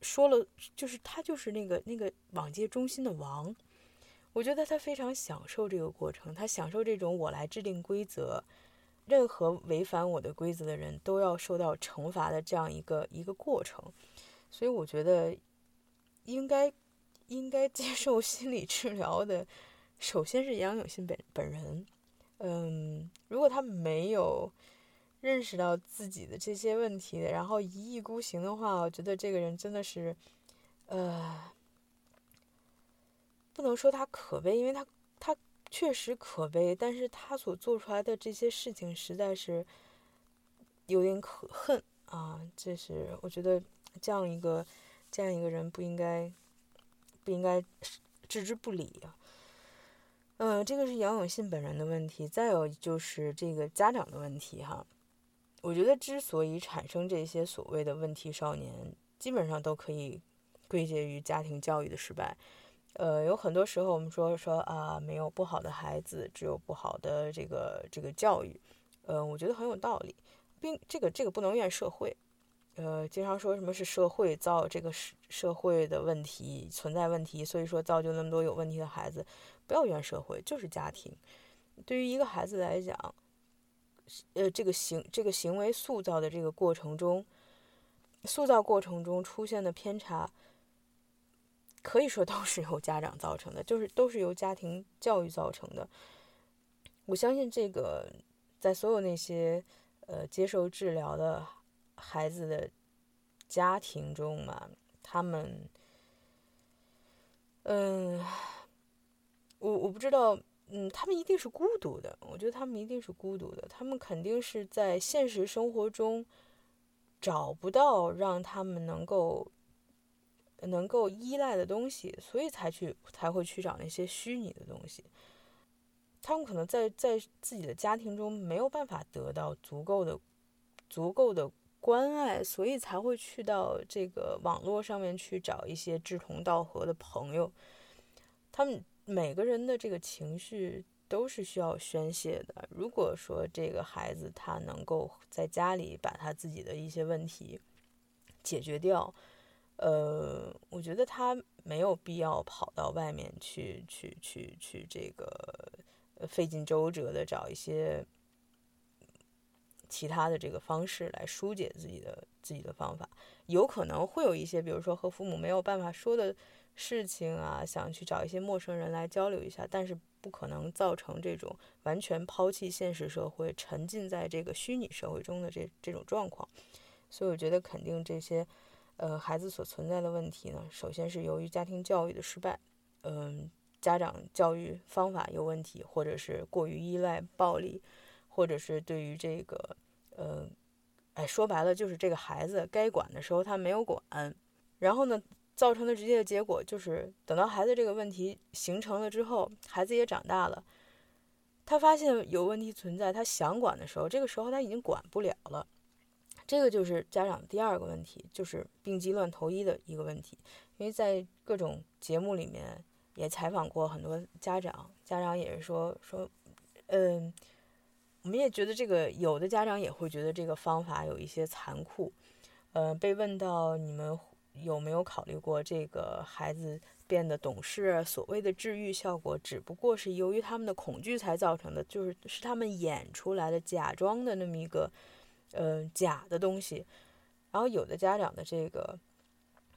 说了，就是他就是那个那个网界中心的王。我觉得他非常享受这个过程，他享受这种我来制定规则，任何违反我的规则的人都要受到惩罚的这样一个一个过程。所以我觉得应该应该接受心理治疗的，首先是杨永信本本人。嗯，如果他没有认识到自己的这些问题，然后一意孤行的话，我觉得这个人真的是，呃，不能说他可悲，因为他他确实可悲，但是他所做出来的这些事情实在是有点可恨啊！这是我觉得这样一个这样一个人不应该不应该置之不理啊。嗯，这个是杨永信本人的问题，再有就是这个家长的问题哈。我觉得之所以产生这些所谓的问题少年，基本上都可以归结于家庭教育的失败。呃，有很多时候我们说说啊，没有不好的孩子，只有不好的这个这个教育。呃，我觉得很有道理，并这个这个不能怨社会。呃，经常说什么是社会造这个社社会的问题存在问题，所以说造就那么多有问题的孩子。不要怨社会，就是家庭。对于一个孩子来讲，呃，这个行这个行为塑造的这个过程中，塑造过程中出现的偏差，可以说都是由家长造成的，就是都是由家庭教育造成的。我相信这个，在所有那些呃接受治疗的孩子的家庭中嘛，他们，嗯。我我不知道，嗯，他们一定是孤独的。我觉得他们一定是孤独的，他们肯定是在现实生活中找不到让他们能够能够依赖的东西，所以才去才会去找那些虚拟的东西。他们可能在在自己的家庭中没有办法得到足够的足够的关爱，所以才会去到这个网络上面去找一些志同道合的朋友。他们。每个人的这个情绪都是需要宣泄的。如果说这个孩子他能够在家里把他自己的一些问题解决掉，呃，我觉得他没有必要跑到外面去去去去这个费尽周折的找一些其他的这个方式来疏解自己的自己的方法。有可能会有一些，比如说和父母没有办法说的。事情啊，想去找一些陌生人来交流一下，但是不可能造成这种完全抛弃现实社会，沉浸在这个虚拟社会中的这这种状况。所以我觉得肯定这些，呃，孩子所存在的问题呢，首先是由于家庭教育的失败，嗯，家长教育方法有问题，或者是过于依赖暴力，或者是对于这个，呃，哎，说白了就是这个孩子该管的时候他没有管，然后呢？造成的直接的结果就是，等到孩子这个问题形成了之后，孩子也长大了，他发现有问题存在，他想管的时候，这个时候他已经管不了了。这个就是家长第二个问题，就是病急乱投医的一个问题。因为在各种节目里面也采访过很多家长，家长也是说说，嗯，我们也觉得这个有的家长也会觉得这个方法有一些残酷。呃，被问到你们有没有考虑过这个孩子变得懂事，所谓的治愈效果只不过是由于他们的恐惧才造成的，就是是他们演出来的假装的那么一个。呃，假的东西，然后有的家长的这个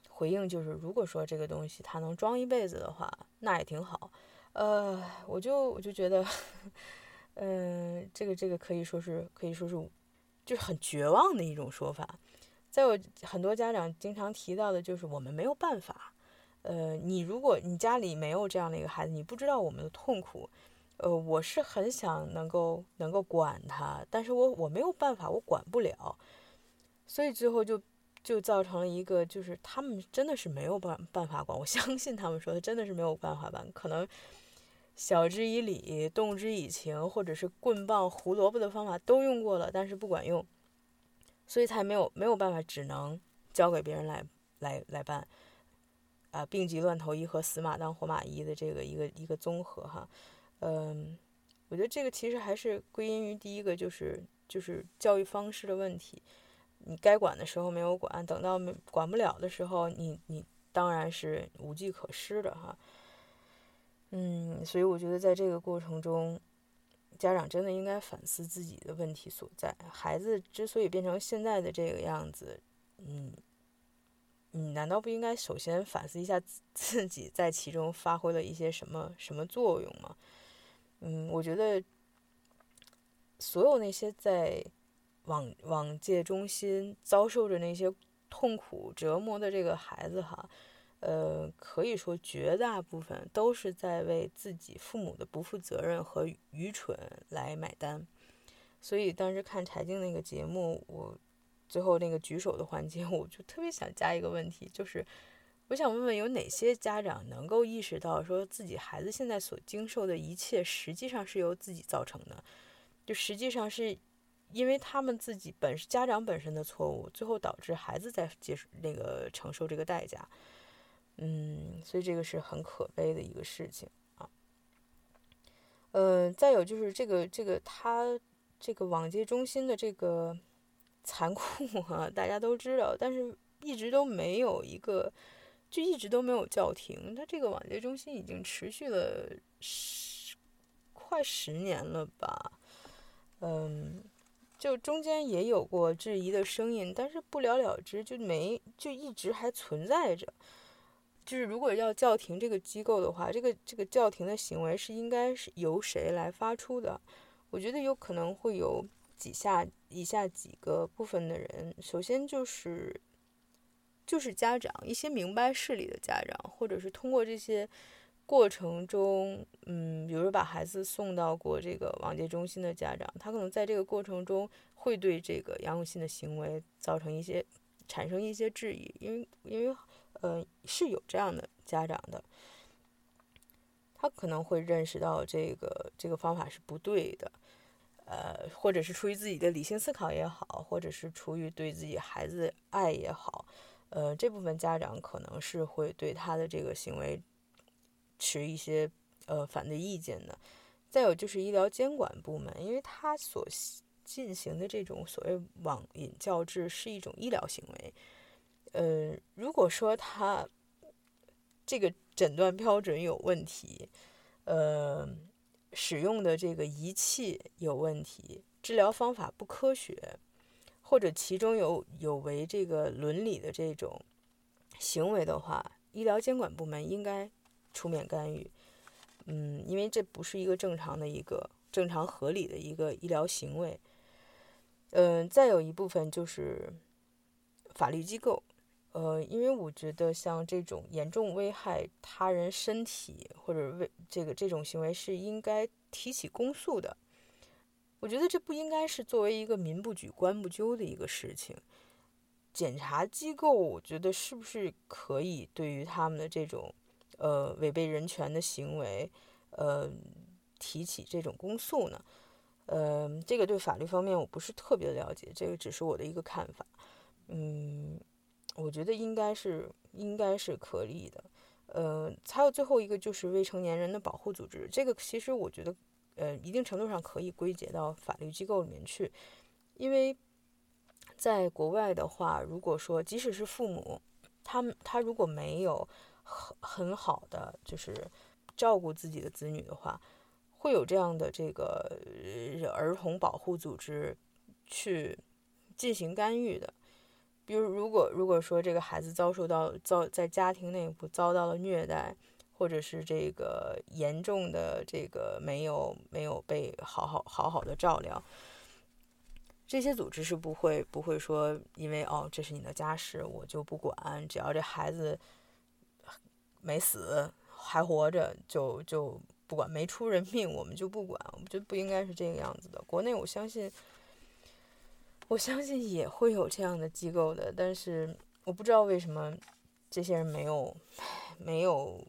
回应就是，如果说这个东西他能装一辈子的话，那也挺好。呃，我就我就觉得，嗯，这个这个可以说是可以说是，就是很绝望的一种说法。再有很多家长经常提到的就是，我们没有办法。呃，你如果你家里没有这样的一个孩子，你不知道我们的痛苦。呃，我是很想能够能够管他，但是我我没有办法，我管不了，所以最后就就造成了一个，就是他们真的是没有办办法管。我相信他们说的真的是没有办法办，可能晓之以理，动之以情，或者是棍棒、胡萝卜的方法都用过了，但是不管用，所以才没有没有办法，只能交给别人来来来办。啊，病急乱投医和死马当活马医的这个一个一个综合哈。嗯，我觉得这个其实还是归因于第一个，就是就是教育方式的问题。你该管的时候没有管，等到没管不了的时候，你你当然是无计可施的哈。嗯，所以我觉得在这个过程中，家长真的应该反思自己的问题所在。孩子之所以变成现在的这个样子，嗯，你难道不应该首先反思一下自 [LAUGHS] 己在其中发挥了一些什么什么作用吗？嗯，我觉得所有那些在网网戒中心遭受着那些痛苦折磨的这个孩子哈，呃，可以说绝大部分都是在为自己父母的不负责任和愚蠢来买单。所以当时看柴静那个节目，我最后那个举手的环节，[LAUGHS] 我就特别想加一个问题，就是。我想问问，有哪些家长能够意识到，说自己孩子现在所经受的一切，实际上是由自己造成的？就实际上是因为他们自己本家长本身的错误，最后导致孩子在接受那个承受这个代价。嗯，所以这个是很可悲的一个事情啊。呃，再有就是这个这个他这个网戒中心的这个 [LAUGHS] 残酷啊，大家都知道，但是一直都没有一个。就一直都没有叫停，他这个网戒中心已经持续了十快十年了吧？嗯，就中间也有过质疑的声音，但是不了了之，就没就一直还存在着。就是如果要叫停这个机构的话，这个这个叫停的行为是应该是由谁来发出的？我觉得有可能会有几下以下几个部分的人，首先就是。就是家长，一些明白事理的家长，或者是通过这些过程中，嗯，比如说把孩子送到过这个网戒中心的家长，他可能在这个过程中会对这个杨永信的行为造成一些产生一些质疑，因为因为呃是有这样的家长的，他可能会认识到这个这个方法是不对的，呃，或者是出于自己的理性思考也好，或者是出于对自己孩子爱也好。呃，这部分家长可能是会对他的这个行为持一些呃反对意见的。再有就是医疗监管部门，因为他所进行的这种所谓网瘾教治是一种医疗行为。呃，如果说他这个诊断标准有问题，呃，使用的这个仪器有问题，治疗方法不科学。或者其中有有违这个伦理的这种行为的话，医疗监管部门应该出面干预。嗯，因为这不是一个正常的一个正常合理的一个医疗行为。嗯，再有一部分就是法律机构。呃，因为我觉得像这种严重危害他人身体或者为这个这种行为是应该提起公诉的。我觉得这不应该是作为一个民不举、官不究的一个事情。检察机构，我觉得是不是可以对于他们的这种呃违背人权的行为，呃提起这种公诉呢？呃，这个对法律方面我不是特别了解，这个只是我的一个看法。嗯，我觉得应该是应该是可以的。呃，还有最后一个就是未成年人的保护组织，这个其实我觉得，呃，一定程度上可以归结到法律机构里面去，因为在国外的话，如果说即使是父母，他们他如果没有很很好的就是照顾自己的子女的话，会有这样的这个儿童保护组织去进行干预的。比如，如果如果说这个孩子遭受到遭在家庭内部遭到了虐待，或者是这个严重的这个没有没有被好好好好的照料，这些组织是不会不会说，因为哦这是你的家事，我就不管，只要这孩子没死还活着，就就不管没出人命，我们就不管。我觉得不应该是这个样子的。国内我相信。我相信也会有这样的机构的，但是我不知道为什么这些人没有没有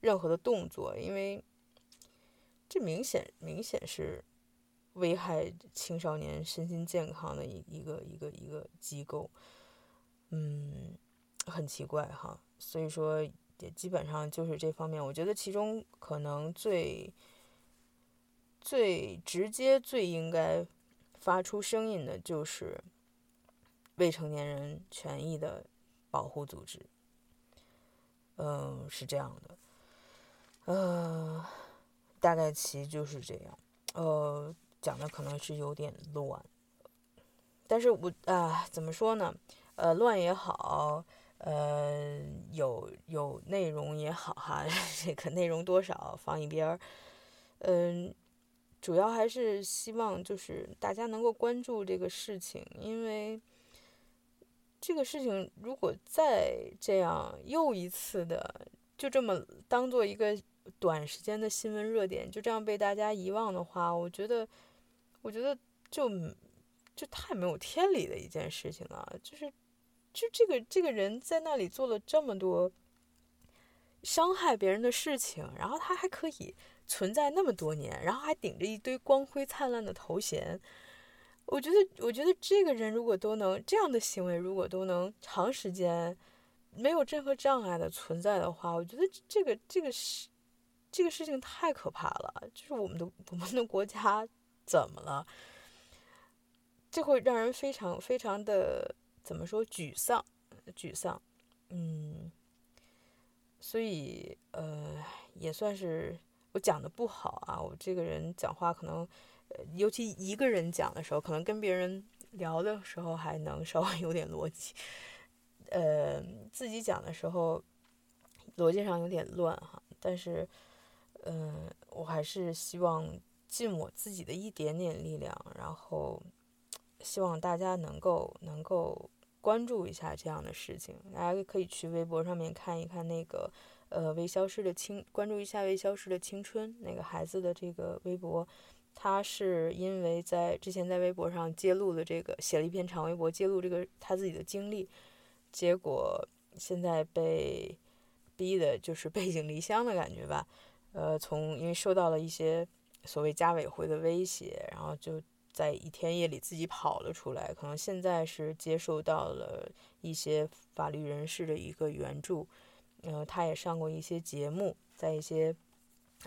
任何的动作，因为这明显明显是危害青少年身心健康的一一个一个一个机构，嗯，很奇怪哈，所以说也基本上就是这方面，我觉得其中可能最最直接最应该。发出声音的就是未成年人权益的保护组织，嗯，是这样的，呃，大概其就是这样，呃，讲的可能是有点乱，但是我啊，怎么说呢？呃，乱也好，呃，有有内容也好，哈，[LAUGHS] 这个内容多少放一边儿，嗯。主要还是希望就是大家能够关注这个事情，因为这个事情如果再这样又一次的就这么当做一个短时间的新闻热点，就这样被大家遗忘的话，我觉得，我觉得就就太没有天理的一件事情了。就是，就这个这个人在那里做了这么多伤害别人的事情，然后他还可以。存在那么多年，然后还顶着一堆光辉灿烂的头衔，我觉得，我觉得这个人如果都能这样的行为，如果都能长时间没有任何障碍的存在的话，我觉得这个这个事这个事情太可怕了。就是我们的我们的国家怎么了？这会让人非常非常的怎么说沮丧？沮丧，嗯，所以呃，也算是。我讲的不好啊，我这个人讲话可能，呃，尤其一个人讲的时候，可能跟别人聊的时候还能稍微有点逻辑，呃，自己讲的时候逻辑上有点乱哈。但是，嗯，我还是希望尽我自己的一点点力量，然后希望大家能够能够关注一下这样的事情。大家可以去微博上面看一看那个。呃，未消失的青，关注一下未消失的青春那个孩子的这个微博，他是因为在之前在微博上揭露了这个，写了一篇长微博揭露这个他自己的经历，结果现在被逼的就是背井离乡的感觉吧。呃，从因为受到了一些所谓家委会的威胁，然后就在一天夜里自己跑了出来，可能现在是接受到了一些法律人士的一个援助。呃，他也上过一些节目，在一些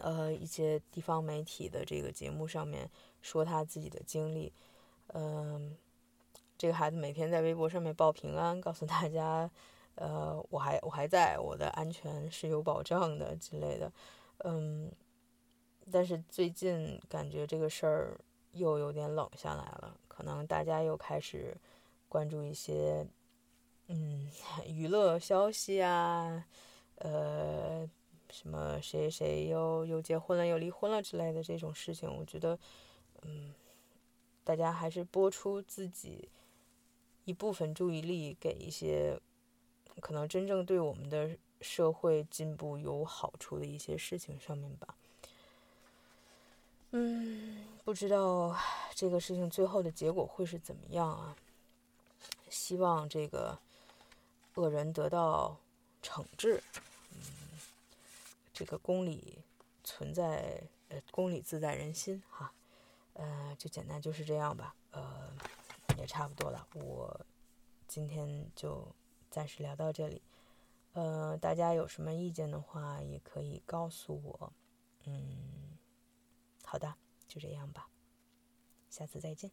呃一些地方媒体的这个节目上面说他自己的经历。嗯，这个孩子每天在微博上面报平安，告诉大家，呃，我还我还在，我的安全是有保障的之类的。嗯，但是最近感觉这个事儿又有点冷下来了，可能大家又开始关注一些。嗯，娱乐消息啊，呃，什么谁谁又又结婚了又离婚了之类的这种事情，我觉得，嗯，大家还是拨出自己一部分注意力给一些可能真正对我们的社会进步有好处的一些事情上面吧。嗯，不知道这个事情最后的结果会是怎么样啊？希望这个。恶人得到惩治，嗯，这个公理存在，呃，公理自在人心哈，呃，就简单就是这样吧，呃，也差不多了，我今天就暂时聊到这里，呃，大家有什么意见的话也可以告诉我，嗯，好的，就这样吧，下次再见。